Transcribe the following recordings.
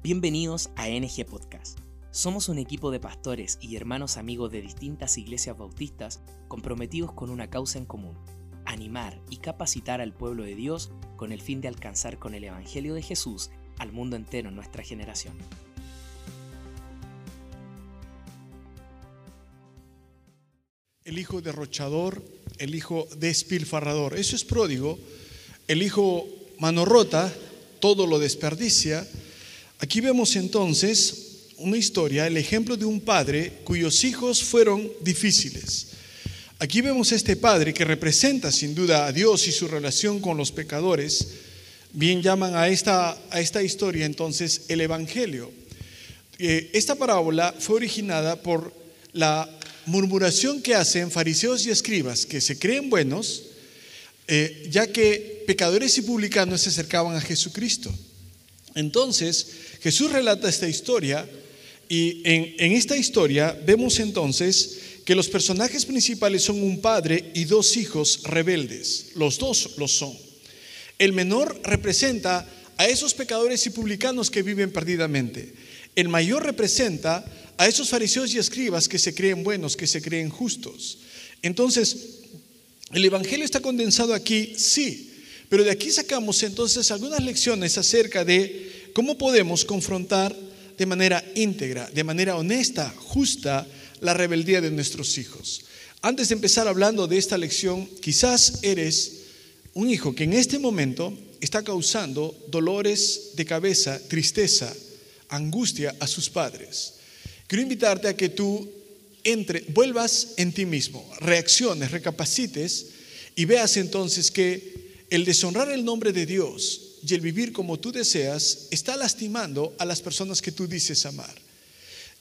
Bienvenidos a NG Podcast. Somos un equipo de pastores y hermanos amigos de distintas iglesias bautistas comprometidos con una causa en común, animar y capacitar al pueblo de Dios con el fin de alcanzar con el Evangelio de Jesús al mundo entero en nuestra generación. El hijo derrochador, el hijo despilfarrador, eso es pródigo, el hijo mano rota, todo lo desperdicia, Aquí vemos entonces una historia, el ejemplo de un padre cuyos hijos fueron difíciles. Aquí vemos a este padre que representa sin duda a Dios y su relación con los pecadores. Bien llaman a esta, a esta historia entonces el Evangelio. Eh, esta parábola fue originada por la murmuración que hacen fariseos y escribas que se creen buenos, eh, ya que pecadores y publicanos se acercaban a Jesucristo. Entonces, Jesús relata esta historia y en, esta historia vemos entonces que los personajes principales son un padre y dos hijos rebeldes. Los dos lo son. El menor representa a esos pecadores y publicanos que viven perdidamente. El mayor representa a esos fariseos y escribas que se creen buenos, que se creen justos. Entonces, ¿el Evangelio está condensado aquí? Sí, pero de aquí sacamos entonces algunas lecciones acerca de ¿Cómo podemos confrontar de manera íntegra, de manera honesta, justa, la rebeldía de nuestros hijos? Antes de empezar hablando de esta lección, quizás eres un hijo que en este momento está causando dolores de cabeza, tristeza, angustia a sus padres. Quiero invitarte a que tú entre, vuelvas en ti mismo, reacciones, recapacites y veas entonces que el deshonrar el nombre de Dios y el vivir como tú deseas está lastimando a las personas que tú dices amar.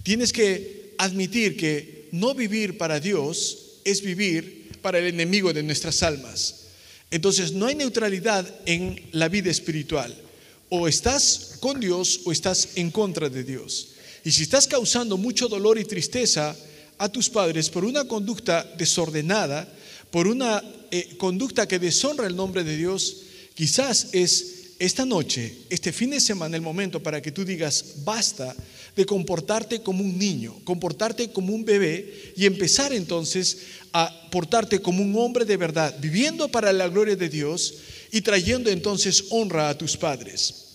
Tienes que admitir que no vivir para Dios es vivir para el enemigo de nuestras almas. Entonces no hay neutralidad en la vida espiritual. O estás con Dios o estás en contra de Dios. Y si estás causando mucho dolor y tristeza a tus padres por una conducta desordenada, por una eh, conducta que deshonra el nombre de Dios, quizás es esta noche, este fin de semana, el momento para que tú digas, basta de comportarte como un niño, comportarte como un bebé y empezar entonces a portarte como un hombre de verdad, viviendo para la gloria de Dios y trayendo entonces honra a tus padres.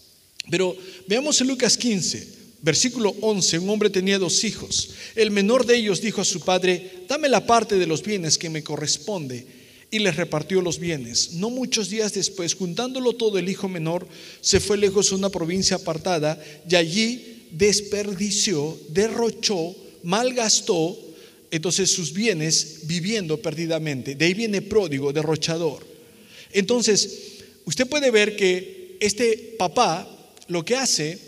Pero veamos en Lucas 15, versículo 11, un hombre tenía dos hijos. El menor de ellos dijo a su padre, dame la parte de los bienes que me corresponde y les repartió los bienes. No muchos días después, juntándolo todo, el hijo menor se fue lejos a una provincia apartada y allí desperdició, derrochó, malgastó entonces sus bienes viviendo perdidamente. De ahí viene pródigo, derrochador. Entonces, usted puede ver que este papá lo que hace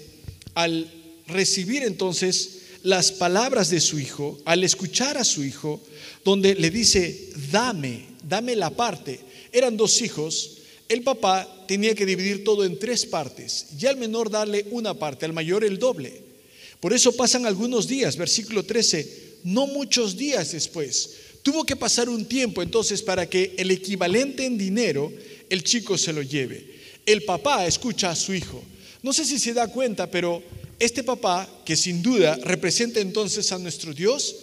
al recibir entonces las palabras de su hijo, al escuchar a su hijo, donde le dice, dame, dame la parte. Eran dos hijos, el papá tenía que dividir todo en tres partes y al menor darle una parte, al mayor el doble. Por eso pasan algunos días, versículo 13, no muchos días después. Tuvo que pasar un tiempo entonces para que el equivalente en dinero el chico se lo lleve. El papá escucha a su hijo. No sé si se da cuenta, pero este papá, que sin duda representa entonces a nuestro Dios,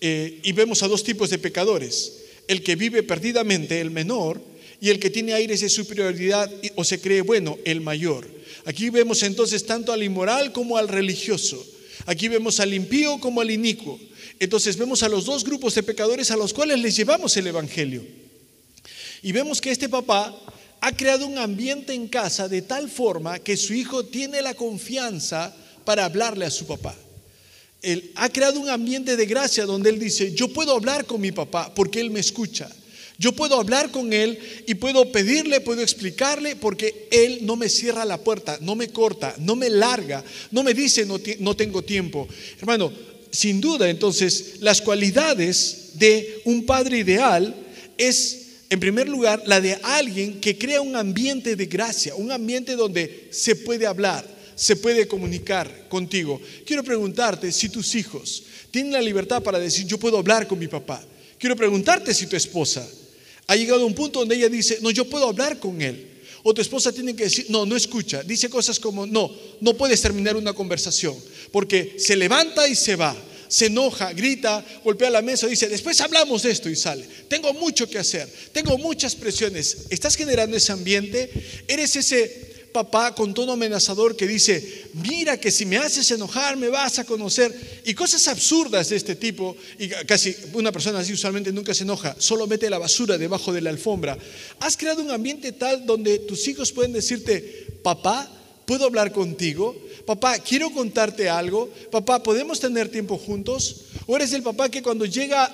eh, y vemos a dos tipos de pecadores, el que vive perdidamente, el menor, y el que tiene aires de superioridad o se cree bueno, el mayor. Aquí vemos entonces tanto al inmoral como al religioso. Aquí vemos al impío como al inicuo. Entonces vemos a los dos grupos de pecadores a los cuales les llevamos el Evangelio. Y vemos que este papá ha creado un ambiente en casa de tal forma que su hijo tiene la confianza para hablarle a su papá él ha creado un ambiente de gracia donde él dice, yo puedo hablar con mi papá porque él me escucha. Yo puedo hablar con él y puedo pedirle, puedo explicarle porque él no me cierra la puerta, no me corta, no me larga, no me dice no, no tengo tiempo. Hermano, sin duda entonces las cualidades de un padre ideal es en primer lugar, la de alguien que crea un ambiente de gracia, un ambiente donde se puede hablar, se puede comunicar contigo. Quiero preguntarte si tus hijos tienen la libertad para decir, yo puedo hablar con mi papá. Quiero preguntarte si tu esposa ha llegado a un punto donde ella dice, no, yo puedo hablar con él. O tu esposa tiene que decir, no, no escucha. Dice cosas como, no, no puedes terminar una conversación. Porque se levanta y se va. Se enoja, grita, golpea la mesa, dice, después hablamos de esto y sale. Tengo mucho que hacer, tengo muchas presiones. ¿Estás generando ese ambiente? ¿Eres ese papá con tono amenazador que dice, mira que si me haces enojar me vas a conocer. Y cosas absurdas de este tipo, y casi una persona así usualmente nunca se enoja, solo mete la basura debajo de la alfombra. Has creado un ambiente tal donde tus hijos pueden decirte, papá, ¿puedo hablar contigo? Papá, quiero contarte algo. Papá, ¿podemos tener tiempo juntos? ¿O eres el papá que cuando llega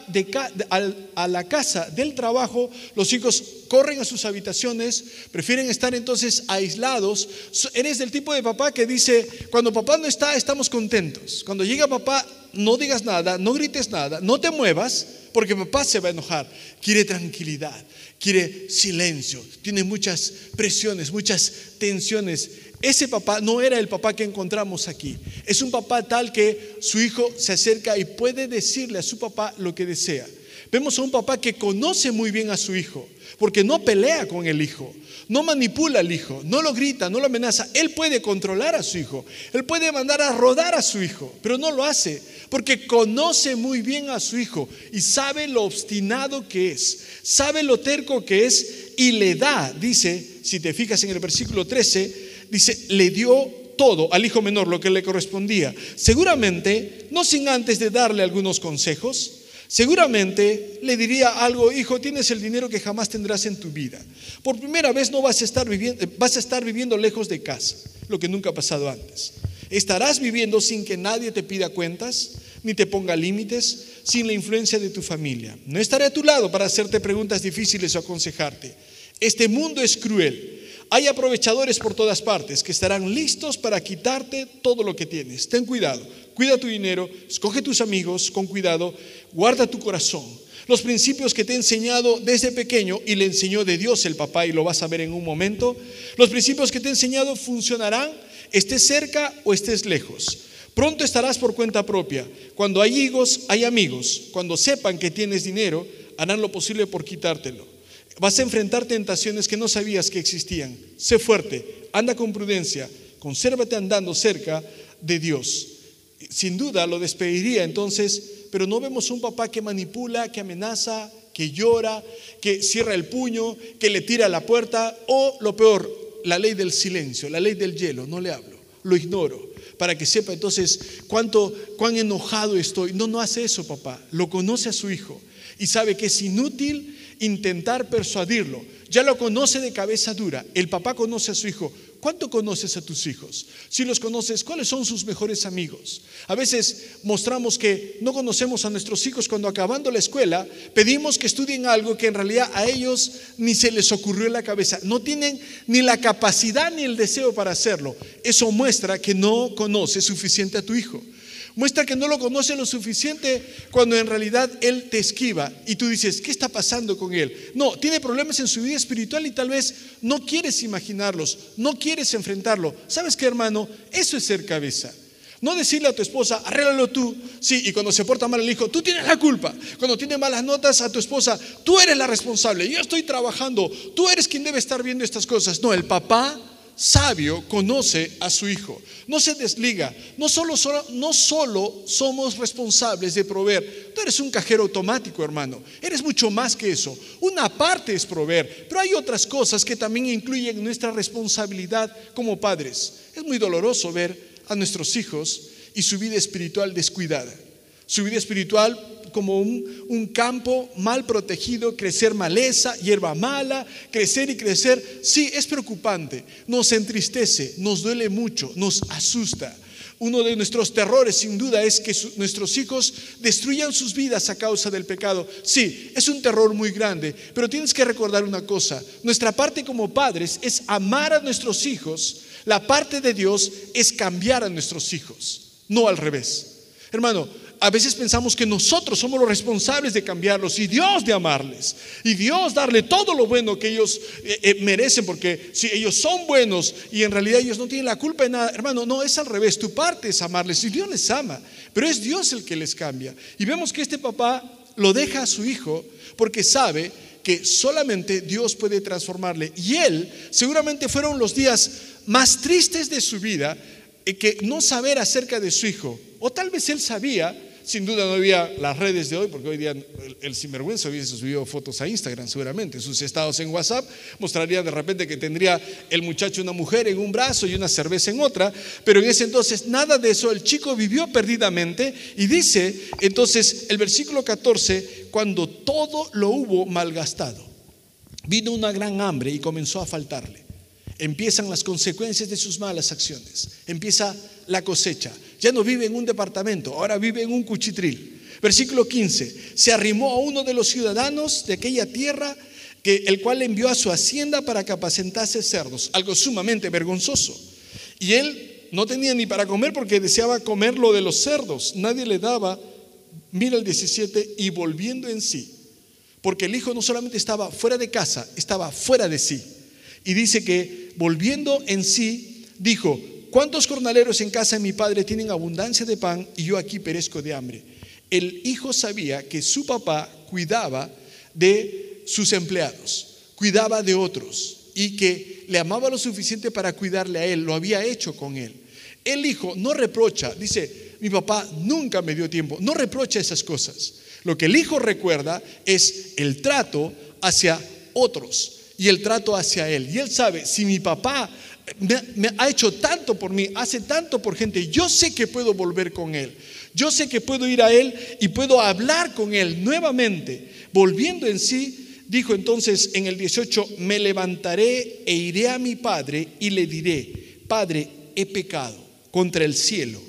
a la casa del trabajo, los hijos corren a sus habitaciones, prefieren estar entonces aislados? Eres del tipo de papá que dice, cuando papá no está, estamos contentos. Cuando llega papá, no digas nada, no grites nada, no te muevas, porque papá se va a enojar. Quiere tranquilidad, quiere silencio, tiene muchas presiones, muchas tensiones. Ese papá no era el papá que encontramos aquí. Es un papá tal que su hijo se acerca y puede decirle a su papá lo que desea. Vemos a un papá que conoce muy bien a su hijo, porque no pelea con el hijo, no manipula al hijo, no lo grita, no lo amenaza. Él puede controlar a su hijo, él puede mandar a rodar a su hijo, pero no lo hace, porque conoce muy bien a su hijo y sabe lo obstinado que es, sabe lo terco que es y le da, dice, si te fijas en el versículo 13, dice, le dio todo al hijo menor lo que le correspondía. Seguramente, no sin antes de darle algunos consejos, seguramente le diría algo, hijo, tienes el dinero que jamás tendrás en tu vida. Por primera vez no vas a estar viviendo, vas a estar viviendo lejos de casa, lo que nunca ha pasado antes. Estarás viviendo sin que nadie te pida cuentas, ni te ponga límites, sin la influencia de tu familia. No estaré a tu lado para hacerte preguntas difíciles o aconsejarte. Este mundo es cruel hay aprovechadores por todas partes que estarán listos para quitarte todo lo que tienes. Ten cuidado, cuida tu dinero, escoge tus amigos con cuidado, guarda tu corazón. Los principios que te he enseñado desde pequeño y le enseñó de Dios el papá y lo vas a ver en un momento, los principios que te he enseñado funcionarán, estés cerca o estés lejos. Pronto estarás por cuenta propia. Cuando hay higos, hay amigos. Cuando sepan que tienes dinero, harán lo posible por quitártelo. Vas a enfrentar tentaciones que no sabías que existían. Sé fuerte, anda con prudencia, consérvate andando cerca de Dios. Sin duda lo despediría entonces, pero no vemos un papá que manipula, que amenaza, que llora, que cierra el puño, que le tira la puerta o lo peor, la ley del silencio, la ley del hielo, no le hablo, lo ignoro para que sepa entonces cuánto cuán enojado estoy. No, no hace eso, papá. Lo conoce a su hijo y sabe que es inútil intentar persuadirlo. Ya lo conoce de cabeza dura. El papá conoce a su hijo. ¿Cuánto conoces a tus hijos? Si los conoces, ¿cuáles son sus mejores amigos? A veces mostramos que no conocemos a nuestros hijos cuando acabando la escuela pedimos que estudien algo que en realidad a ellos ni se les ocurrió en la cabeza. No tienen ni la capacidad ni el deseo para hacerlo. Eso muestra que no conoces suficiente a tu hijo. Muestra que no lo conoce lo suficiente cuando en realidad Él te esquiva y tú dices, ¿qué está pasando con Él? No, tiene problemas en su vida espiritual y tal vez no quieres imaginarlos, no quieres enfrentarlo. ¿Sabes qué, hermano? Eso es ser cabeza. No decirle a tu esposa, arréglalo tú. Sí, y cuando se porta mal el hijo, tú tienes la culpa. Cuando tiene malas notas a tu esposa, tú eres la responsable. Yo estoy trabajando, tú eres quien debe estar viendo estas cosas. No, el papá sabio conoce a su hijo. No se desliga. No solo, no solo somos responsables de proveer. Tú eres un cajero automático, hermano. Eres mucho más que eso. Una parte es proveer, pero hay otras cosas que también incluyen nuestra responsabilidad como padres. Es muy doloroso ver a nuestros hijos y su vida espiritual descuidada. Su vida espiritual como un, campo mal protegido, crecer maleza, hierba mala, crecer y crecer. Sí, es preocupante, nos entristece, nos duele mucho, nos asusta. Uno de nuestros terrores, sin duda, es que nuestros hijos destruyan sus vidas a causa del pecado. Sí, es un terror muy grande, pero tienes que recordar una cosa. Nuestra parte como padres es amar a nuestros hijos. La parte de Dios es cambiar a nuestros hijos, no al revés. Hermano, a veces pensamos que nosotros somos los responsables de cambiarlos y Dios de amarles y Dios darle todo lo bueno que ellos eh, eh, merecen porque si ellos son buenos y en realidad ellos no tienen la culpa de nada, hermano, no es al revés, tu parte es amarles y Dios les ama, pero es Dios el que les cambia. Y vemos que este papá lo deja a su hijo porque sabe que solamente Dios puede transformarle. Y él seguramente fueron los días más tristes de su vida, eh, que no saber acerca de su hijo. O tal vez él sabía, sin duda no había las redes de hoy, porque hoy día el, sinvergüenza hubiese subido fotos a Instagram seguramente. Sus estados en WhatsApp mostrarían de repente que tendría el muchacho una mujer en un brazo y una cerveza en otra. Pero en ese entonces nada de eso. El chico vivió perdidamente y dice entonces el versículo 14, cuando todo lo hubo malgastado, vino una gran hambre y comenzó a faltarle empiezan las consecuencias de sus malas acciones, empieza la cosecha. Ya no vive en un departamento, ahora vive en un cuchitril. Versículo 15, se arrimó a uno de los ciudadanos de aquella tierra, que, el cual envió a su hacienda para que apacentase cerdos, algo sumamente vergonzoso. Y él no tenía ni para comer porque deseaba comer lo de los cerdos, nadie le daba, mira el 17, y volviendo en sí, porque el hijo no solamente estaba fuera de casa, estaba fuera de sí. Y dice que volviendo en sí, dijo, ¿cuántos jornaleros en casa de mi padre tienen abundancia de pan y yo aquí perezco de hambre? El hijo sabía que su papá cuidaba de sus empleados, cuidaba de otros y que le amaba lo suficiente para cuidarle a él, lo había hecho con él. El hijo no reprocha, dice, mi papá nunca me dio tiempo, no reprocha esas cosas. Lo que el hijo recuerda es el trato hacia otros y el trato hacia Él. Y Él sabe, si mi papá me, ha hecho tanto por mí, hace tanto por gente, yo sé que puedo volver con Él. Yo sé que puedo ir a Él y puedo hablar con Él nuevamente. Volviendo en sí, dijo entonces en el 18, me levantaré e iré a mi Padre y le diré, Padre, he pecado contra el cielo,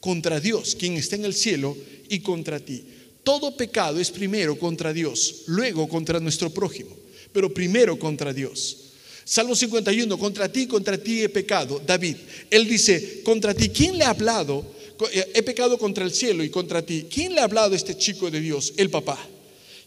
contra Dios, quien está en el cielo, y contra ti. Todo pecado es primero contra Dios, luego contra nuestro prójimo pero primero contra Dios. Salmo 51, contra ti, contra ti he pecado. David, él dice, contra ti, ¿quién le ha hablado? Eh, he pecado contra el cielo y contra ti. ¿Quién le ha hablado a este chico de Dios? El papá.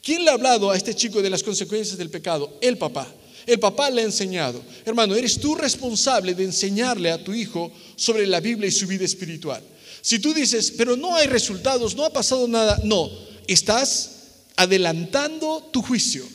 ¿Quién le ha hablado a este chico de las consecuencias del pecado? El papá. El papá le ha enseñado. Hermano, eres tú responsable de enseñarle a tu hijo sobre la Biblia y su vida espiritual. Si tú dices, pero no hay resultados, no ha pasado nada, no, estás adelantando tu juicio.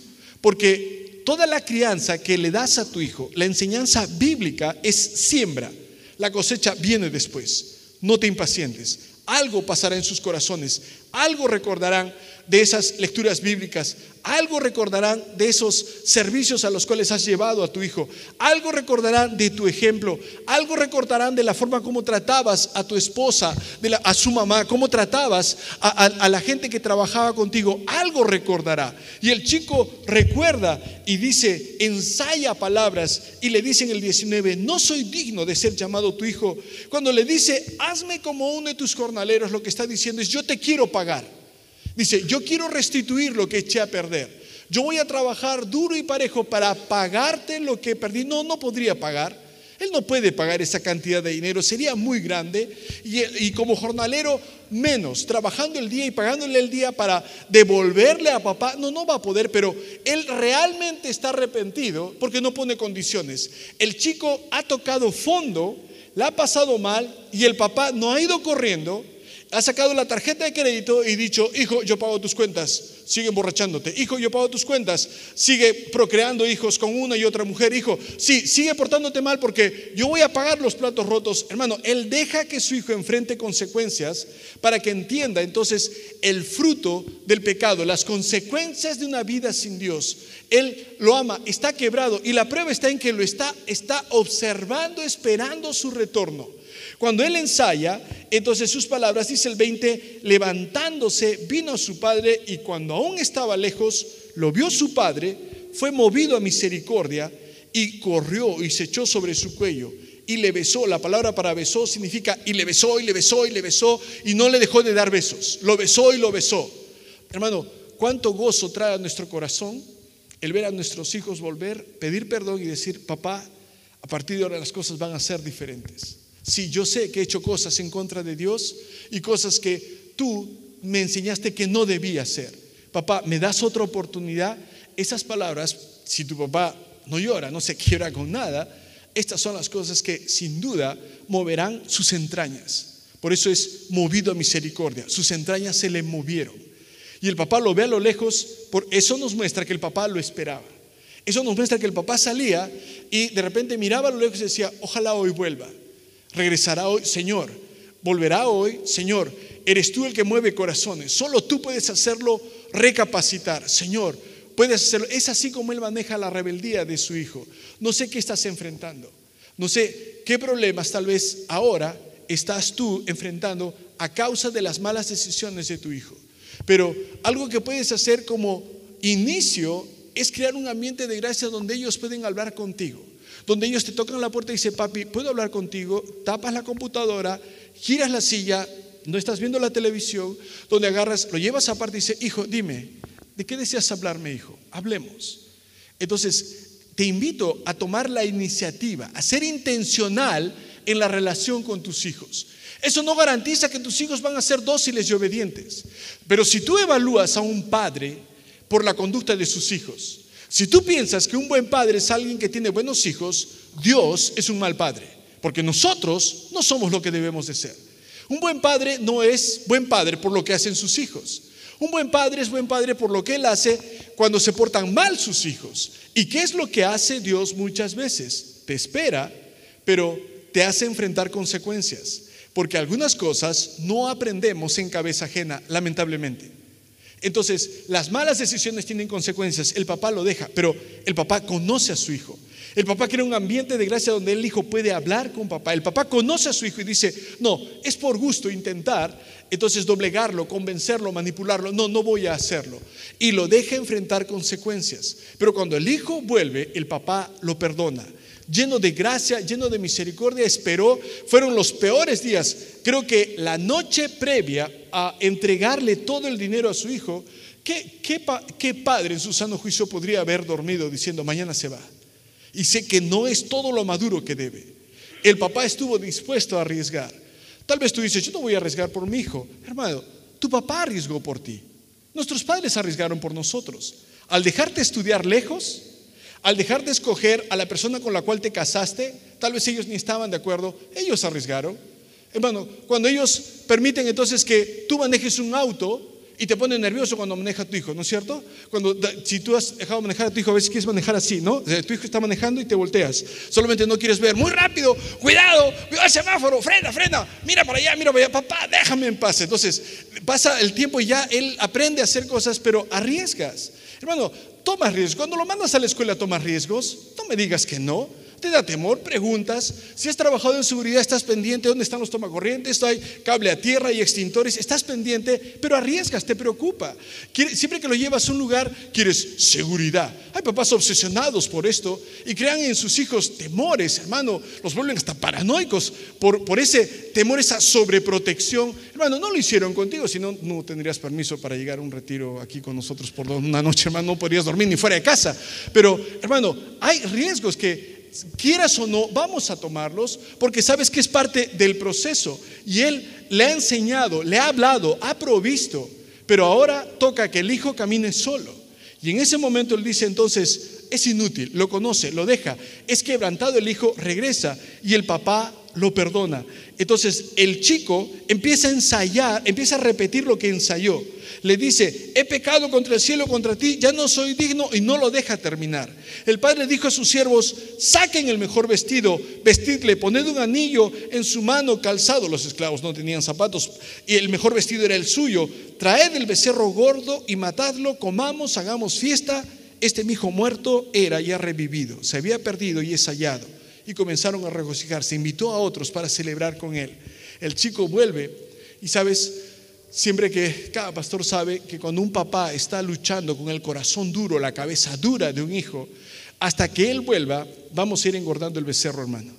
Porque toda la crianza que le das a tu hijo, la enseñanza bíblica es siembra. La cosecha viene después. No te impacientes. Algo pasará en sus corazones. Algo recordarán de esas lecturas bíblicas, algo recordarán de esos servicios a los cuales has llevado a tu hijo, algo recordarán de tu ejemplo, algo recordarán de la forma como tratabas a tu esposa, de a su mamá, cómo tratabas a, a la gente que trabajaba contigo, algo recordará. Y el chico recuerda y dice, ensaya palabras y le dice en el 19, no soy digno de ser llamado tu hijo. Cuando le dice, hazme como uno de tus jornaleros, lo que está diciendo es, yo te quiero pagar. Dice, yo quiero restituir lo que eché a perder. Yo voy a trabajar duro y parejo para pagarte lo que perdí. No, no podría pagar. Él no puede pagar esa cantidad de dinero, sería muy grande. Y, como jornalero, menos, trabajando el día y pagándole el día para devolverle a papá, no, no va a poder, pero él realmente está arrepentido porque no pone condiciones. El chico ha tocado fondo, la ha pasado mal y el papá no ha ido corriendo, ha sacado la tarjeta de crédito y dicho, hijo, yo pago tus cuentas, sigue emborrachándote. Hijo, yo pago tus cuentas, sigue procreando hijos con una y otra mujer. Hijo, sí, sigue portándote mal porque yo voy a pagar los platos rotos. Hermano, él deja que su hijo enfrente consecuencias para que entienda entonces el fruto del pecado, las consecuencias de una vida sin Dios. Él lo ama, está quebrado y la prueba está en que lo está, está observando, esperando su retorno. Cuando él ensaya, entonces sus palabras, dice el 20, levantándose, vino a su padre y cuando aún estaba lejos, lo vio su padre, fue movido a misericordia y corrió y se echó sobre su cuello y le besó. La palabra para besó significa y le besó y le besó y le besó y no le dejó de dar besos. Lo besó y lo besó. Hermano, cuánto gozo trae a nuestro corazón el ver a nuestros hijos volver, pedir perdón y decir, papá, a partir de ahora las cosas van a ser diferentes. Si yo sé que he hecho cosas en contra de Dios y cosas que tú me enseñaste que no debía hacer. Papá, ¿me das otra oportunidad? Esas palabras, si tu papá no llora, no se quiebra con nada, estas son las cosas que sin duda moverán sus entrañas. Por eso es movido a misericordia. Sus entrañas se le movieron. Y el papá lo ve a lo lejos, por eso nos muestra que el papá lo esperaba. Eso nos muestra que el papá salía y de repente miraba a lo lejos y decía, ojalá hoy vuelva. Regresará hoy, Señor. Volverá hoy, Señor. Eres tú el que mueve corazones. Solo tú puedes hacerlo recapacitar. Señor, puedes hacerlo. Es así como él maneja la rebeldía de su hijo. No sé qué estás enfrentando. No sé qué problemas tal vez ahora estás tú enfrentando a causa de las malas decisiones de tu hijo. Pero algo que puedes hacer como inicio es crear un ambiente de gracia donde ellos pueden hablar contigo. Donde ellos te tocan la puerta y dicen, papi, ¿puedo hablar contigo? Tapas la computadora, giras la silla, no estás viendo la televisión, donde agarras, lo llevas aparte y dice, hijo, dime, ¿de qué deseas hablarme, hijo? Hablemos. Entonces, te invito a tomar la iniciativa, a ser intencional en la relación con tus hijos. Eso no garantiza que tus hijos van a ser dóciles y obedientes. Pero si tú evalúas a un padre por la conducta de sus hijos, si tú piensas que un buen padre es alguien que tiene buenos hijos, Dios es un mal padre. Porque nosotros no somos lo que debemos de ser. Un buen padre no es buen padre por lo que hacen sus hijos. Un buen padre es buen padre por lo que él hace cuando se portan mal sus hijos. ¿Y qué es lo que hace Dios muchas veces? Te espera, pero te hace enfrentar consecuencias. Porque algunas cosas no aprendemos en cabeza ajena, lamentablemente. Entonces, las malas decisiones tienen consecuencias. El papá lo deja, pero el papá conoce a su hijo. El papá crea un ambiente de gracia donde el hijo puede hablar con papá. El papá conoce a su hijo y dice, no, es por gusto intentar, entonces doblegarlo, convencerlo, manipularlo. No, no voy a hacerlo. Y lo deja enfrentar consecuencias. Pero cuando el hijo vuelve, el papá lo perdona. Lleno de gracia, lleno de misericordia, esperó. Fueron los peores días. Creo que la noche previa a entregarle todo el dinero a su hijo, ¿qué, padre en su sano juicio podría haber dormido diciendo, mañana se va? y sé que no es todo lo maduro que debe. El papá estuvo dispuesto a arriesgar. Tal vez tú dices, yo no voy a arriesgar por mi hijo. Hermano, tu papá arriesgó por ti. Nuestros padres arriesgaron por nosotros. Al dejarte estudiar lejos, al dejar de escoger a la persona con la cual te casaste, tal vez ellos ni estaban de acuerdo, ellos arriesgaron. Hermano, cuando ellos permiten entonces que tú manejes un auto, y te pone nervioso cuando maneja tu hijo, ¿no es cierto? Cuando, si tú has dejado manejar a tu hijo, a veces quieres manejar así, ¿no? Tu hijo está manejando y te volteas. Solamente no quieres ver, muy rápido, cuidado, cuidado el semáforo, frena, frena, mira para allá, mira para allá, papá, déjame en paz. Entonces, pasa el tiempo y ya él aprende a hacer cosas, pero arriesgas. Hermano, tomas riesgos. Cuando lo mandas a la escuela, tomas riesgos. No me digas que no te da temor, preguntas. Si has trabajado en seguridad, estás pendiente dónde están los tomacorrientes, hay cable a tierra y extintores, estás pendiente, pero arriesgas, te preocupa. Siempre que lo llevas a un lugar, quieres seguridad. Hay papás obsesionados por esto y crean en sus hijos temores, hermano, los vuelven hasta paranoicos por, ese temor, esa sobreprotección. Hermano, no lo hicieron contigo, si no, no tendrías permiso para llegar a un retiro aquí con nosotros por una noche, hermano, no podrías dormir ni fuera de casa. Pero, hermano, hay riesgos que quieras o no, vamos a tomarlos porque sabes que es parte del proceso. Y Él le ha enseñado, le ha hablado, ha provisto, pero ahora toca que el hijo camine solo. Y en ese momento Él dice entonces, es inútil, lo conoce, lo deja, es quebrantado el hijo, regresa y el papá lo perdona. Entonces el chico empieza a ensayar, empieza a repetir lo que ensayó le dice, he pecado contra el cielo, contra ti, ya no soy digno y no lo deja terminar. El padre dijo a sus siervos, saquen el mejor vestido, vestidle, poned un anillo en su mano calzado. Los esclavos no tenían zapatos y el mejor vestido era el suyo. Traed el becerro gordo y matadlo, comamos, hagamos fiesta. Este mi hijo muerto era y ha revivido, se había perdido y es hallado. Y comenzaron a regocijarse, invitó a otros para celebrar con él. El chico vuelve y sabes, Siempre que cada pastor sabe que cuando un papá está luchando con el corazón duro, la cabeza dura de un hijo, hasta que él vuelva, vamos a ir engordando el becerro, hermano.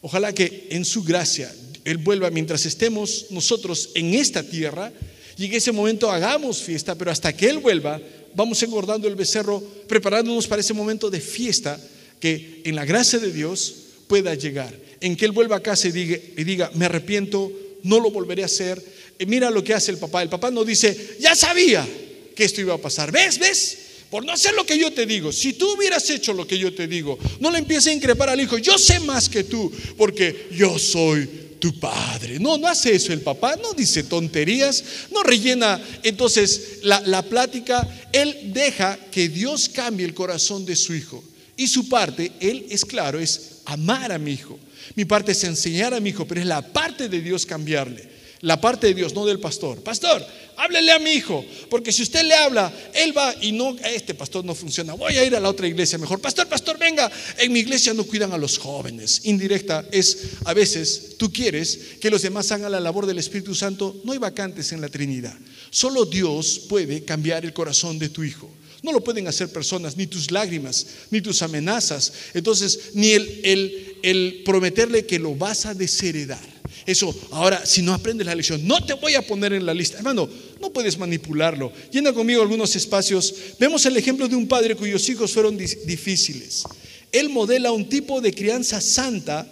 Ojalá que en su gracia él vuelva mientras estemos nosotros en esta tierra y en ese momento hagamos fiesta, pero hasta que él vuelva, vamos engordando el becerro, preparándonos para ese momento de fiesta que en la gracia de Dios pueda llegar, en que él vuelva a casa y diga, y diga me arrepiento, no lo volveré a hacer mira lo que hace el papá. El papá no dice, ya sabía que esto iba a pasar. ¿Ves? ¿Ves? Por no hacer lo que yo te digo. Si tú hubieras hecho lo que yo te digo, no le empieces a increpar al hijo. Yo sé más que tú, porque yo soy tu padre. No, no hace eso el papá, no dice tonterías, no rellena entonces la, la plática. Él deja que Dios cambie el corazón de su hijo. Y su parte, él es claro, es amar a mi hijo. Mi parte es enseñar a mi hijo, pero es la parte de Dios cambiarle. La parte de Dios, no del pastor. Pastor, háblele a mi hijo, porque si usted le habla, él va y no, este pastor no funciona. Voy a ir a la otra iglesia mejor. Pastor, pastor, venga. En mi iglesia no cuidan a los jóvenes. Indirecta es, a veces, tú quieres que los demás hagan la labor del Espíritu Santo. No hay vacantes en la Trinidad. Solo Dios puede cambiar el corazón de tu hijo. No lo pueden hacer personas, ni tus lágrimas, ni tus amenazas. Entonces, ni el, el, el prometerle que lo vas a desheredar. Eso, ahora, si no aprendes la lección, no te voy a poner en la lista. Hermano, no puedes manipularlo. Llena conmigo algunos espacios. Vemos el ejemplo de un padre cuyos hijos fueron difíciles. Él modela un tipo de crianza santa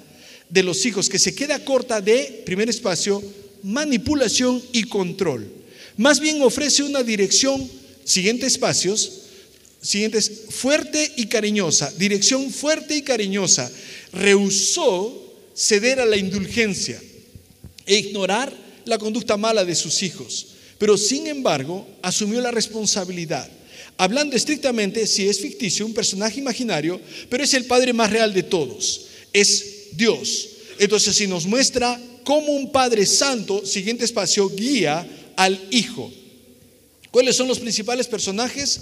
de los hijos que se queda corta de, primer espacio, manipulación y control. Más bien ofrece una dirección, siguientes espacios, siguientes, fuerte y cariñosa, dirección fuerte y cariñosa. Rehusó ceder a la indulgencia e ignorar la conducta mala de sus hijos. Pero sin embargo, asumió la responsabilidad. Hablando estrictamente, si es ficticio, un personaje imaginario, pero es el Padre más real de todos. Es Dios. Entonces, si nos muestra cómo un Padre Santo, siguiente espacio, guía al Hijo. ¿Cuáles son los principales personajes?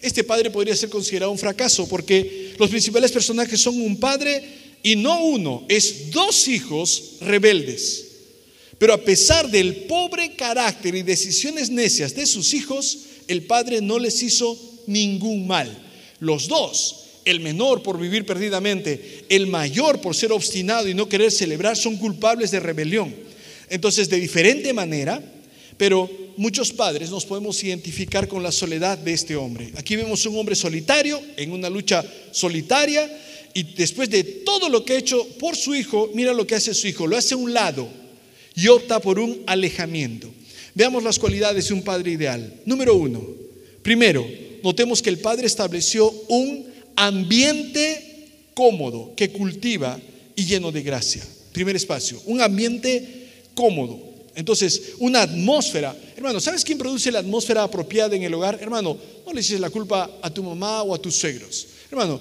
Este padre podría ser considerado un fracaso porque los principales personajes son un padre y no uno, es dos hijos rebeldes. Pero a pesar del pobre carácter y decisiones necias de sus hijos, el padre no les hizo ningún mal. Los dos, el menor por vivir perdidamente, el mayor por ser obstinado y no querer celebrar, son culpables de rebelión. Entonces, de diferente manera, pero muchos padres nos podemos identificar con la soledad de este hombre. Aquí vemos un hombre solitario, en una lucha solitaria, y después de todo lo que ha hecho por su hijo, mira lo que hace su hijo, lo hace a un lado y opta por un alejamiento. Veamos las cualidades de un padre ideal. Número uno, primero, notemos que el padre estableció un ambiente cómodo que cultiva y lleno de gracia. Primer espacio, un ambiente cómodo. Entonces, una atmósfera. Hermano, ¿sabes quién produce la atmósfera apropiada en el hogar? Hermano, no le dices la culpa a tu mamá o a tus suegros. Hermano,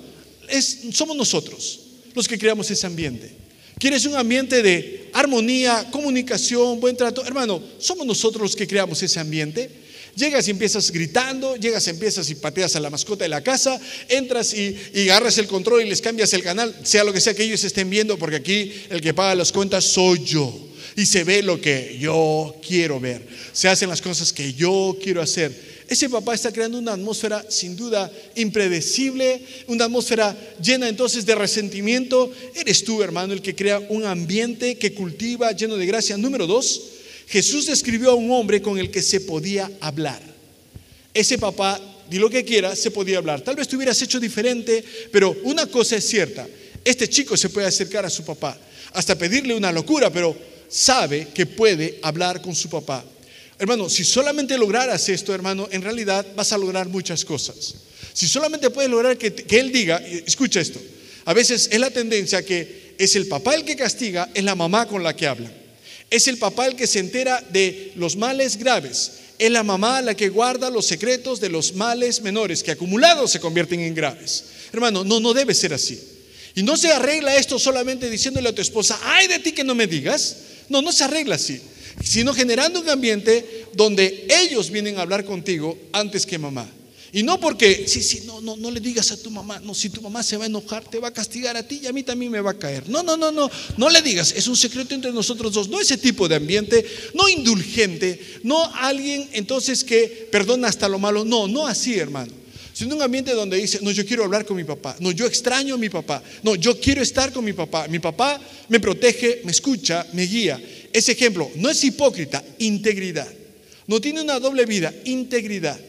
es, somos nosotros los que creamos ese ambiente. ¿Quieres un ambiente de armonía, comunicación, buen trato? Hermano, somos nosotros los que creamos ese ambiente. Llegas y empiezas gritando, llegas y empiezas y pateas a la mascota de la casa, entras y, y, agarras el control y les cambias el canal, sea lo que sea que ellos estén viendo, porque aquí el que paga las cuentas soy yo. Y se ve lo que yo quiero ver. Se hacen las cosas que yo quiero hacer. Ese papá está creando una atmósfera sin duda impredecible, una atmósfera llena entonces de resentimiento. Eres tú, hermano, el que crea un ambiente que cultiva lleno de gracia. Número dos, Jesús describió a un hombre con el que se podía hablar. Ese papá, di lo que quiera, se podía hablar. Tal vez tú hubieras hecho diferente, pero una cosa es cierta. Este chico se puede acercar a su papá, hasta pedirle una locura, pero sabe que puede hablar con su papá. Hermano, si solamente lograras esto, hermano, en realidad vas a lograr muchas cosas. Si solamente puedes lograr que, Él diga, escucha esto, a veces es la tendencia que es el papá el que castiga, es la mamá con la que habla. Es el papá el que se entera de los males graves. Es la mamá la que guarda los secretos de los males menores que acumulados se convierten en graves. Hermano, no, no debe ser así. Y no se arregla esto solamente diciéndole a tu esposa, ay de ti que no me digas. No, no se arregla así sino generando un ambiente donde ellos vienen a hablar contigo antes que mamá. Y no porque, sí, sí, no, no, no le digas a tu mamá, no, si tu mamá se va a enojar, te va a castigar a ti y a mí también me va a caer. No, no, no, no, no le digas, es un secreto entre nosotros dos, no ese tipo de ambiente, no indulgente, no alguien entonces que perdona hasta lo malo, no, no así, hermano. Sino un ambiente donde dice, no, yo quiero hablar con mi papá, no, yo extraño a mi papá, no, yo quiero estar con mi papá, mi papá me protege, me escucha, me guía. Ese ejemplo no es hipócrita, integridad. No tiene una doble vida, integridad.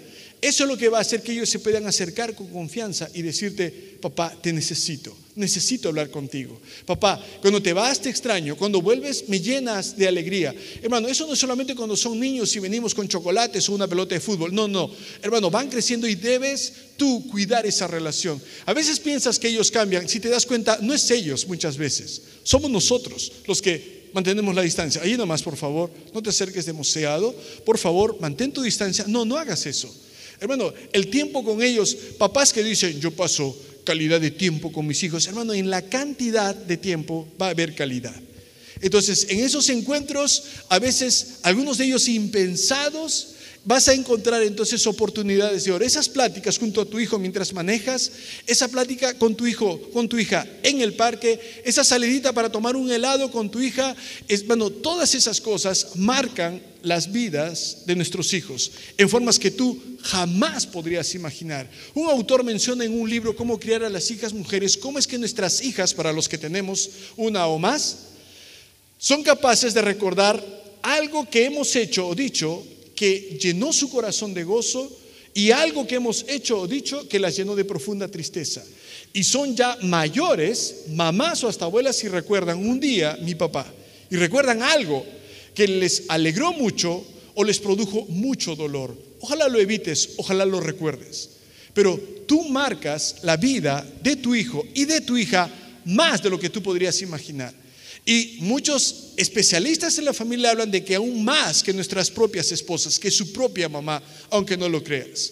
Eso es lo que va a hacer que ellos se puedan acercar con confianza y decirte, papá, te necesito, necesito hablar contigo. Papá, cuando te vas te extraño, cuando vuelves me llenas de alegría. Hermano, eso no es solamente cuando son niños y venimos con chocolates o una pelota de fútbol. No, no. Hermano, van creciendo y debes tú cuidar esa relación. A veces piensas que ellos cambian. Si te das cuenta, no es ellos muchas veces. Somos nosotros los que mantenemos la distancia. Ahí nomás, por favor, no te acerques demasiado. Por favor, mantén tu distancia. No, no hagas eso. Hermano, el tiempo con ellos, papás que dicen, yo paso calidad de tiempo con mis hijos, hermano, en la cantidad de tiempo va a haber calidad. Entonces, en esos encuentros, a veces algunos de ellos impensados, vas a encontrar entonces oportunidades de oro. Esas pláticas junto a tu hijo mientras manejas, esa plática con tu hijo, con tu hija en el parque, esa salidita para tomar un helado con tu hija, es, bueno, todas esas cosas marcan las vidas de nuestros hijos en formas que tú jamás podrías imaginar. Un autor menciona en un libro cómo criar a las hijas mujeres, cómo es que nuestras hijas, para los que tenemos una o más, son capaces de recordar algo que hemos hecho o dicho que llenó su corazón de gozo y algo que hemos hecho o dicho que las llenó de profunda tristeza. Y son ya mayores, mamás o hasta abuelas, y recuerdan un día mi papá, y recuerdan algo que les alegró mucho o les produjo mucho dolor. Ojalá lo evites, ojalá lo recuerdes. Pero tú marcas la vida de tu hijo y de tu hija más de lo que tú podrías imaginar. Y muchos especialistas en la familia hablan de que aún más que nuestras propias esposas, que su propia mamá, aunque no lo creas.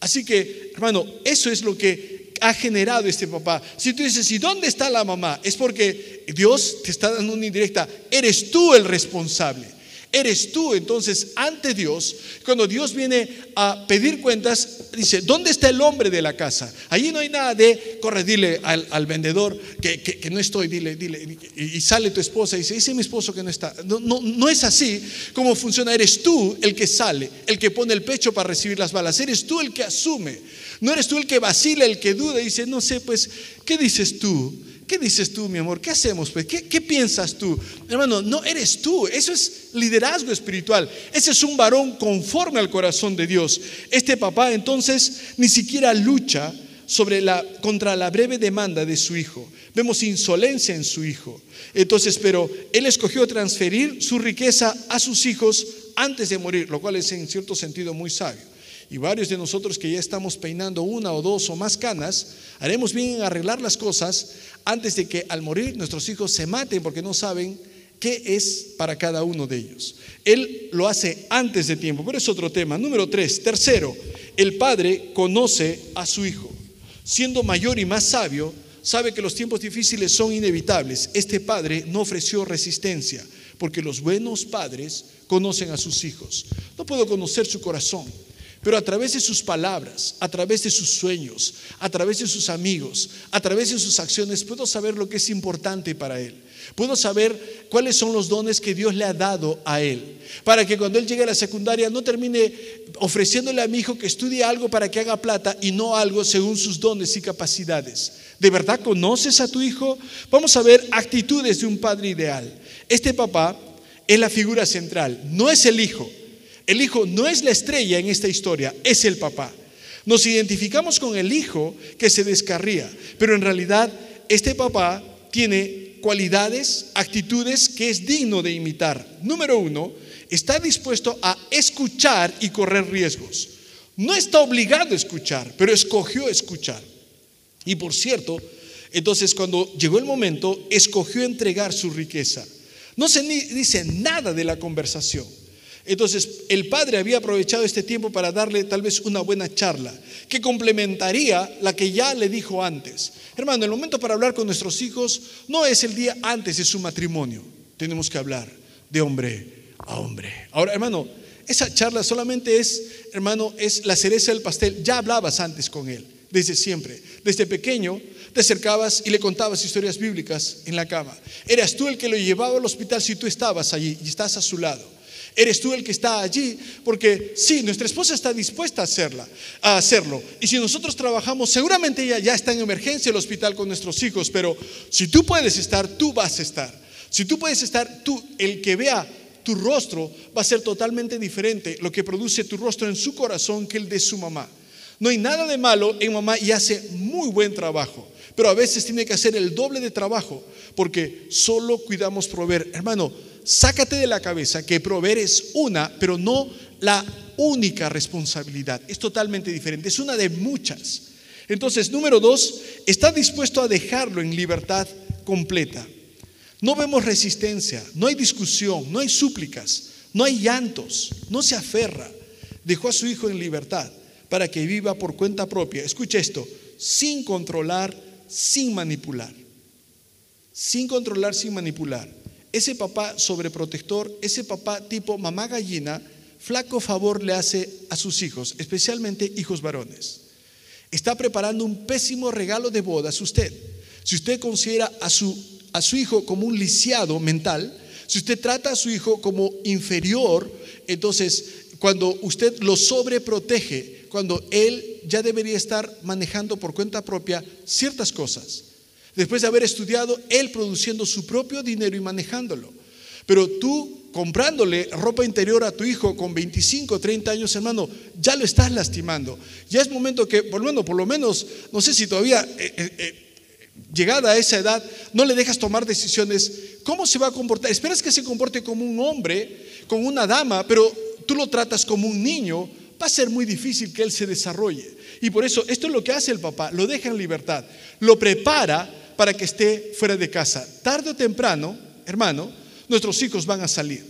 Así que, hermano, eso es lo que ha generado este papá. Si tú dices, ¿y dónde está la mamá? Es porque Dios te está dando una indirecta. Eres tú el responsable. Eres tú entonces ante Dios. Cuando Dios viene a pedir cuentas, dice, ¿dónde está el hombre de la casa? Allí no hay nada de, corre, dile al, vendedor que, no estoy, dile, dile. Y, sale tu esposa y dice, dice mi esposo que no está. No, no, no es así como funciona. Eres tú el que sale, el que pone el pecho para recibir las balas. Eres tú el que asume. No eres tú el que vacila, el que duda dice, no sé, pues, ¿qué dices tú? ¿Qué dices tú, mi amor? ¿Qué hacemos? Pues? ¿Qué, piensas tú? Hermano, no eres tú. Eso es liderazgo espiritual. Ese es un varón conforme al corazón de Dios. Este papá entonces ni siquiera lucha contra la breve demanda de su hijo. Vemos insolencia en su hijo. Entonces, pero él escogió transferir su riqueza a sus hijos antes de morir, lo cual es en cierto sentido muy sabio y varios de nosotros que ya estamos peinando una o dos o más canas, haremos bien en arreglar las cosas antes de que al morir nuestros hijos se maten porque no saben qué es para cada uno de ellos. Él lo hace antes de tiempo, pero es otro tema. Número tres, tercero, el padre conoce a su hijo. Siendo mayor y más sabio, sabe que los tiempos difíciles son inevitables. Este padre no ofreció resistencia, porque los buenos padres conocen a sus hijos. No puedo conocer su corazón pero a través de sus palabras, a través de sus sueños, a través de sus amigos, a través de sus acciones, puedo saber lo que es importante para Él. Puedo saber cuáles son los dones que Dios le ha dado a Él. Para que cuando Él llegue a la secundaria no termine ofreciéndole a mi hijo que estudie algo para que haga plata y no algo según sus dones y capacidades. ¿De verdad conoces a tu hijo? Vamos a ver actitudes de un padre ideal. Este papá es la figura central, no es el hijo. El hijo no es la estrella en esta historia, es el papá. Nos identificamos con el hijo que se descarría, pero en realidad este papá tiene cualidades, actitudes que es digno de imitar. Número uno, está dispuesto a escuchar y correr riesgos. No está obligado a escuchar, pero escogió escuchar. Y por cierto, entonces cuando llegó el momento, escogió entregar su riqueza. No se dice nada de la conversación. Entonces, el padre había aprovechado este tiempo para darle tal vez una buena charla, que complementaría la que ya le dijo antes. Hermano, el momento para hablar con nuestros hijos no es el día antes de su matrimonio. Tenemos que hablar de hombre a hombre. Ahora, hermano, esa charla solamente es, hermano, es la cereza del pastel. Ya hablabas antes con él, desde siempre. Desde pequeño te acercabas y le contabas historias bíblicas en la cama. Eras tú el que lo llevaba al hospital si tú estabas allí y estás a su lado. Eres tú el que está allí, porque sí, nuestra esposa está dispuesta a, hacerla, a hacerlo. Y si nosotros trabajamos, seguramente ella ya está en emergencia en el hospital con nuestros hijos, pero si tú puedes estar, tú vas a estar. Si tú puedes estar, tú, el que vea tu rostro va a ser totalmente diferente lo que produce tu rostro en su corazón que el de su mamá. No hay nada de malo en mamá y hace muy buen trabajo, pero a veces tiene que hacer el doble de trabajo porque solo cuidamos proveer. Hermano, sácate de la cabeza que proveer es una, pero no la única responsabilidad. Es totalmente diferente, es una de muchas. Entonces, número dos, está dispuesto a dejarlo en libertad completa. No vemos resistencia, no hay discusión, no hay súplicas, no hay llantos, no se aferra. Dejó a su hijo en libertad para que viva por cuenta propia. Escucha esto, sin controlar, sin manipular. Sin controlar, sin manipular. Ese papá sobreprotector, ese papá tipo mamá gallina, flaco favor le hace a sus hijos, especialmente hijos varones. Está preparando un pésimo regalo de bodas usted. Si usted considera a su, a su hijo como un lisiado mental, si usted trata a su hijo como inferior, entonces cuando usted lo sobreprotege, cuando él ya debería estar manejando por cuenta propia ciertas cosas, después de haber estudiado, él produciendo su propio dinero y manejándolo. Pero tú comprándole ropa interior a tu hijo con 25, 30 años, hermano, ya lo estás lastimando. Ya es momento que, por lo menos, por lo menos no sé si todavía eh, eh, eh, llegada a esa edad, no le dejas tomar decisiones. ¿Cómo se va a comportar? Esperas que se comporte como un hombre, como una dama, pero tú lo tratas como un niño, va a ser muy difícil que él se desarrolle. Y por eso, esto es lo que hace el papá, lo deja en libertad, lo prepara para que esté fuera de casa. Tarde o temprano, hermano, nuestros hijos van a salir.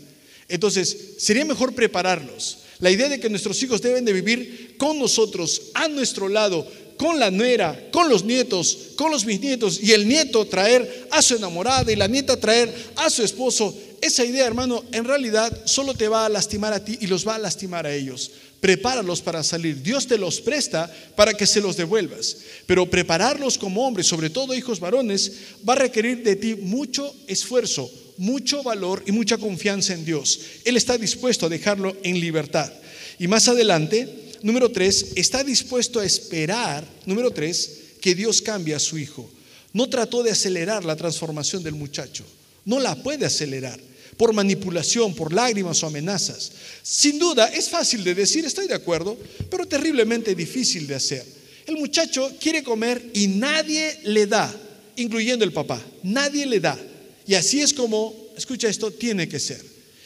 Entonces, sería mejor prepararlos. La idea de que nuestros hijos deben de vivir con nosotros, a nuestro lado, con la nuera, con los nietos, con los bisnietos, y el nieto traer a su enamorada y la nieta traer a su esposo. Esa idea, hermano, en realidad solo te va a lastimar a ti y los va a lastimar a ellos. Prepáralos para salir. Dios te los presta para que se los devuelvas. Pero prepararlos como hombres, sobre todo hijos varones, va a requerir de ti mucho esfuerzo, mucho valor y mucha confianza en Dios. Él está dispuesto a dejarlo en libertad. Y más adelante, número tres, está dispuesto a esperar, número tres, que Dios cambie a su hijo. No trató de acelerar la transformación del muchacho. No la puede acelerar por manipulación, por lágrimas o amenazas. Sin duda, es fácil de decir, estoy de acuerdo, pero terriblemente difícil de hacer. El muchacho quiere comer y nadie le da, incluyendo el papá. Nadie le da. Y así es como, escucha esto, tiene que ser.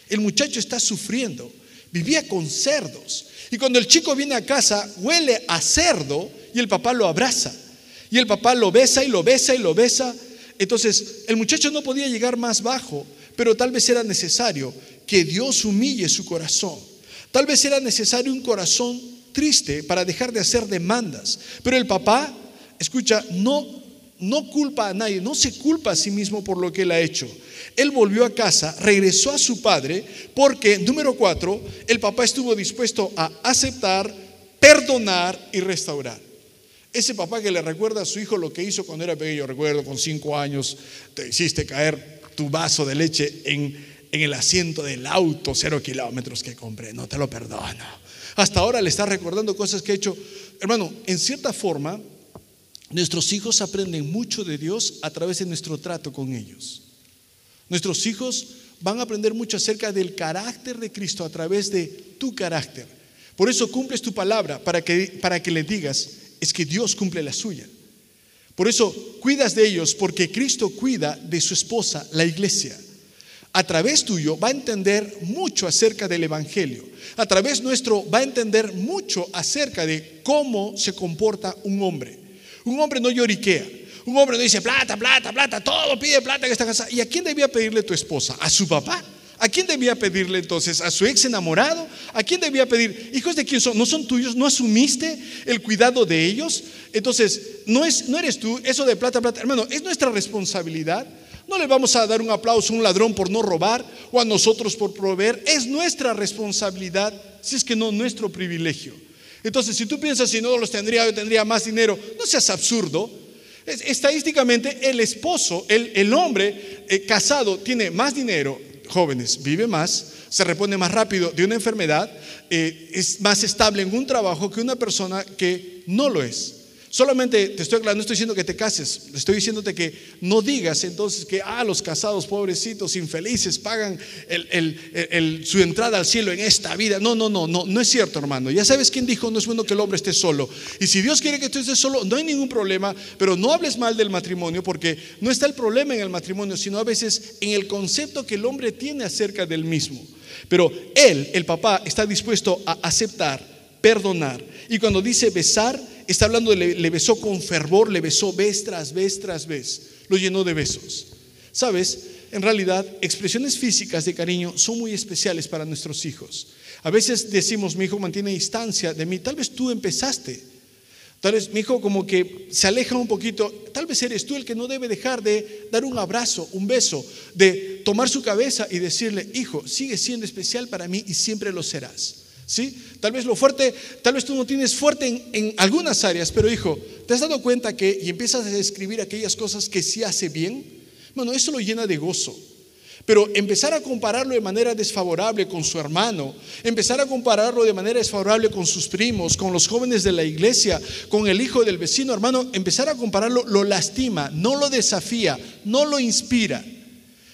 El muchacho está sufriendo. Vivía con cerdos. Y cuando el chico viene a casa, huele a cerdo y el papá lo abraza. Y el papá lo besa y lo besa y lo besa. Entonces, el muchacho no podía llegar más bajo, pero tal vez era necesario que Dios humille su corazón. Tal vez era necesario un corazón triste para dejar de hacer demandas. Pero el papá, escucha, no no culpa a nadie, no se culpa a sí mismo por lo que él ha hecho. Él volvió a casa, regresó a su padre, porque, número cuatro, el papá estuvo dispuesto a aceptar, perdonar y restaurar. Ese papá que le recuerda a su hijo lo que hizo cuando era pequeño, recuerdo con cinco años, te hiciste caer tu vaso de leche en, en el asiento del auto, cero kilómetros que compré, no te lo perdono. Hasta ahora le está recordando cosas que ha hecho. Hermano, en cierta forma, Nuestros hijos aprenden mucho de Dios a través de nuestro trato con ellos. Nuestros hijos van a aprender mucho acerca del carácter de Cristo a través de tu carácter. Por eso cumples tu palabra para que, para que le digas, es que Dios cumple la suya. Por eso cuidas de ellos porque Cristo cuida de su esposa, la iglesia. A través tuyo va a entender mucho acerca del Evangelio. A través nuestro va a entender mucho acerca de cómo se comporta un hombre. Un hombre no lloriquea. Un hombre no dice plata, plata, plata, todo pide plata en esta casa. ¿Y a quién debía pedirle tu esposa? ¿A su papá? ¿A quién debía pedirle entonces? ¿A su ex enamorado? ¿A quién debía pedir? ¿Hijos de quién son? ¿No son tuyos? ¿No asumiste el cuidado de ellos? Entonces, no, es, no eres tú, eso de plata, plata. Hermano, es nuestra responsabilidad. No le vamos a dar un aplauso a un ladrón por no robar o a nosotros por proveer. Es nuestra responsabilidad, si es que no nuestro privilegio. Entonces, si tú piensas, si no los tendría, yo tendría más dinero, no seas absurdo. Estadísticamente, el esposo, el, hombre eh, casado tiene más dinero, jóvenes, vive más, se repone más rápido de una enfermedad, eh, es más estable en un trabajo que una persona que no lo es. Solamente te estoy aclarando, no estoy diciendo que te cases, estoy diciéndote que no digas entonces que, ah, los casados pobrecitos, infelices, pagan su entrada al cielo en esta vida. No, no, no, no, no es cierto, hermano. Ya sabes quién dijo, no es bueno que el hombre esté solo. Y si Dios quiere que tú estés solo, no hay ningún problema, pero no hables mal del matrimonio, porque no está el problema en el matrimonio, sino a veces en el concepto que el hombre tiene acerca del mismo. Pero él, el papá, está dispuesto a aceptar, perdonar. Y cuando dice besar, está hablando de le, besó con fervor, le besó vez tras vez tras vez, lo llenó de besos. ¿Sabes? en realidad, expresiones físicas de cariño son muy especiales para nuestros hijos. A veces decimos, mi hijo mantiene distancia de mí, tal vez tú empezaste. Tal vez mi hijo como que se aleja un poquito, tal vez eres tú el que no debe dejar de dar un abrazo, un beso, de tomar su cabeza y decirle, hijo, sigue siendo especial para mí y siempre lo serás. ¿Sí? Tal vez lo fuerte, tal vez tú no tienes fuerte en, algunas áreas, pero hijo, ¿te has dado cuenta que y empiezas a describir aquellas cosas que sí hace bien? Bueno, eso lo llena de gozo. Pero empezar a compararlo de manera desfavorable con su hermano, empezar a compararlo de manera desfavorable con sus primos, con los jóvenes de la iglesia, con el hijo del vecino, hermano, empezar a compararlo lo lastima, no lo desafía, no lo inspira.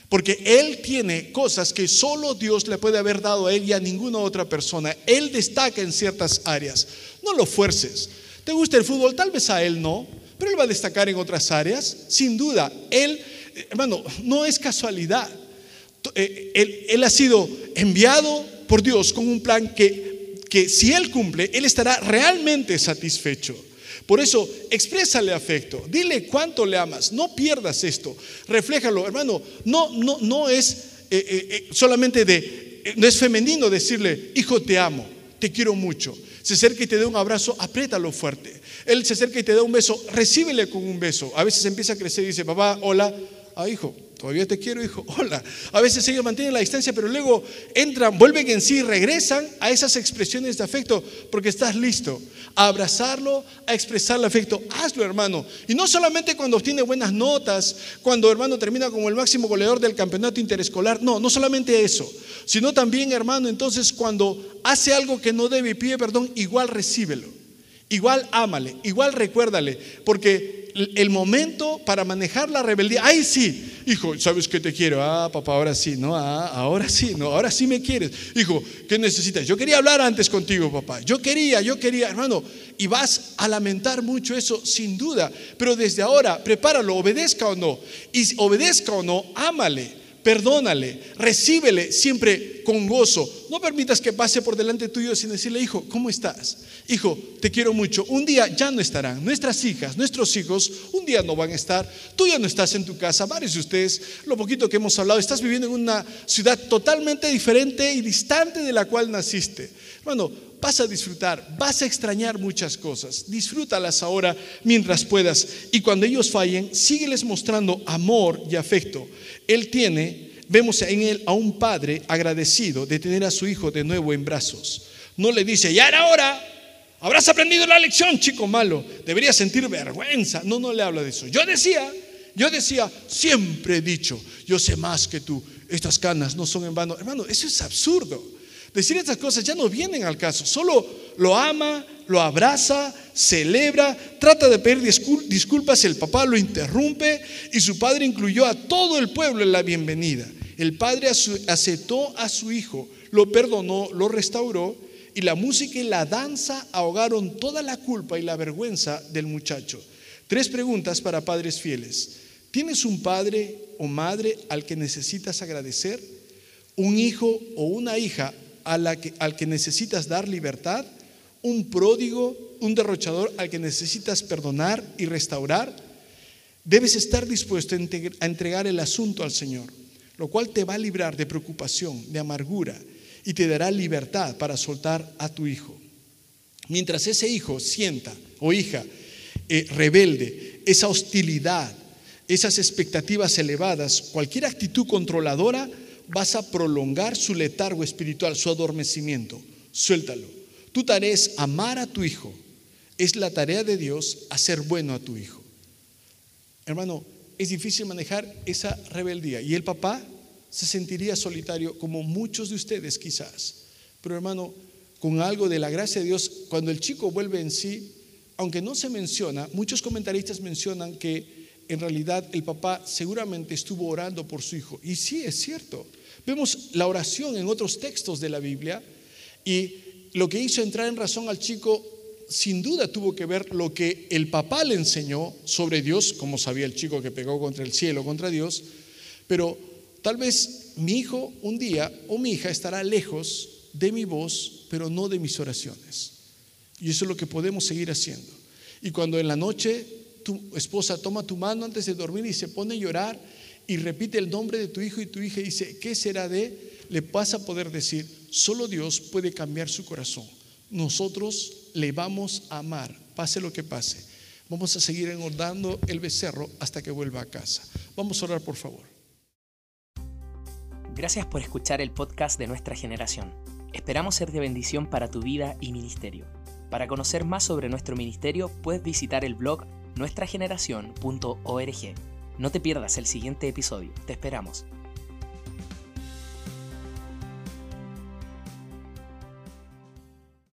Porque Él tiene cosas que solo Dios le puede haber dado a Él y a ninguna otra persona. Él destaca en ciertas áreas. No lo fuerces. ¿Te gusta el fútbol? Tal vez a Él no, pero Él va a destacar en otras áreas. Sin duda, Él, hermano, no es casualidad. Él, él, ha sido enviado por Dios con un plan que, que si Él cumple, Él estará realmente satisfecho. Por eso, exprésale afecto, dile cuánto le amas, no pierdas esto, refléjalo, hermano, no, no, no es eh, eh, eh, solamente de, no es femenino decirle, hijo, te amo, te quiero mucho. Se acerca y te da un abrazo, apriétalo fuerte. Él se acerca y te da un beso, recíbele con un beso. A veces empieza a crecer y dice, papá, hola, ah, hijo, todavía te quiero, hijo, hola. A veces ellos mantienen la distancia, pero luego entran, vuelven en sí, regresan a esas expresiones de afecto, porque estás listo a abrazarlo, a expresar el afecto. Hazlo, hermano. Y no solamente cuando obtiene buenas notas, cuando hermano termina como el máximo goleador del campeonato interescolar, no, no solamente eso, sino también, hermano, entonces cuando hace algo que no debe y pide perdón, igual recíbelo. Igual ámale, igual recuérdale, porque el momento para manejar la rebeldía, ay sí, hijo, ¿sabes que te quiero? Ah, papá, ahora sí, no, ah, ahora sí, no, ahora sí me quieres. Hijo, ¿qué necesitas? Yo quería hablar antes contigo, papá. Yo quería, yo quería, hermano, y vas a lamentar mucho eso, sin duda, pero desde ahora, prepáralo, obedezca o no, y obedezca o no, ámale perdónale, recíbele siempre con gozo. No permitas que pase por delante tuyo sin decirle, hijo, ¿cómo estás? Hijo, te quiero mucho. Un día ya no estarán. Nuestras hijas, nuestros hijos, un día no van a estar. Tú ya no estás en tu casa. Varios de ustedes, lo poquito que hemos hablado, estás viviendo en una ciudad totalmente diferente y distante de la cual naciste. Bueno, vas a disfrutar, vas a extrañar muchas cosas. Disfrútalas ahora mientras puedas. Y cuando ellos fallen, sígueles mostrando amor y afecto. Él tiene, vemos en él a un padre agradecido de tener a su hijo de nuevo en brazos. No le dice, ya era hora, habrás aprendido la lección, chico malo, deberías sentir vergüenza. No, no le habla de eso. Yo decía, yo decía, siempre he dicho, yo sé más que tú, estas canas no son en vano. Hermano, eso es absurdo. Decir estas cosas ya no vienen al caso, solo lo ama, lo abraza, celebra, trata de pedir disculpas, el papá lo interrumpe y su padre incluyó a todo el pueblo en la bienvenida. El padre aceptó a su hijo, lo perdonó, lo restauró y la música y la danza ahogaron toda la culpa y la vergüenza del muchacho. Tres preguntas para padres fieles. ¿Tienes un padre o madre al que necesitas agradecer? ¿Un hijo o una hija al que necesitas dar libertad, un pródigo, un derrochador al que necesitas perdonar y restaurar, debes estar dispuesto a entregar el asunto al Señor, lo cual te va a librar de preocupación, de amargura y te dará libertad para soltar a tu hijo. Mientras ese hijo sienta o hija eh, rebelde, esa hostilidad, esas expectativas elevadas, cualquier actitud controladora, vas a prolongar su letargo espiritual, su adormecimiento. Suéltalo. Tu tarea es amar a tu hijo. Es la tarea de Dios hacer bueno a tu hijo. Hermano, es difícil manejar esa rebeldía. Y el papá se sentiría solitario como muchos de ustedes quizás. Pero hermano, con algo de la gracia de Dios, cuando el chico vuelve en sí, aunque no se menciona, muchos comentaristas mencionan que en realidad el papá seguramente estuvo orando por su hijo. Y sí, es cierto. Vemos la oración en otros textos de la Biblia y lo que hizo entrar en razón al chico sin duda tuvo que ver lo que el papá le enseñó sobre Dios, como sabía el chico que pegó contra el cielo, contra Dios, pero tal vez mi hijo un día o mi hija estará lejos de mi voz, pero no de mis oraciones. Y eso es lo que podemos seguir haciendo. Y cuando en la noche tu esposa toma tu mano antes de dormir y se pone a llorar y repite el nombre de tu hijo y tu hija dice, ¿qué será de? Le vas a poder decir, solo Dios puede cambiar su corazón. Nosotros le vamos a amar, pase lo que pase. Vamos a seguir engordando el becerro hasta que vuelva a casa. Vamos a orar, por favor. Gracias por escuchar el podcast de nuestra generación. Esperamos ser de bendición para tu vida y ministerio. Para conocer más sobre nuestro ministerio, puedes visitar el blog nuestrageneración.org. No te pierdas el siguiente episodio. Te esperamos.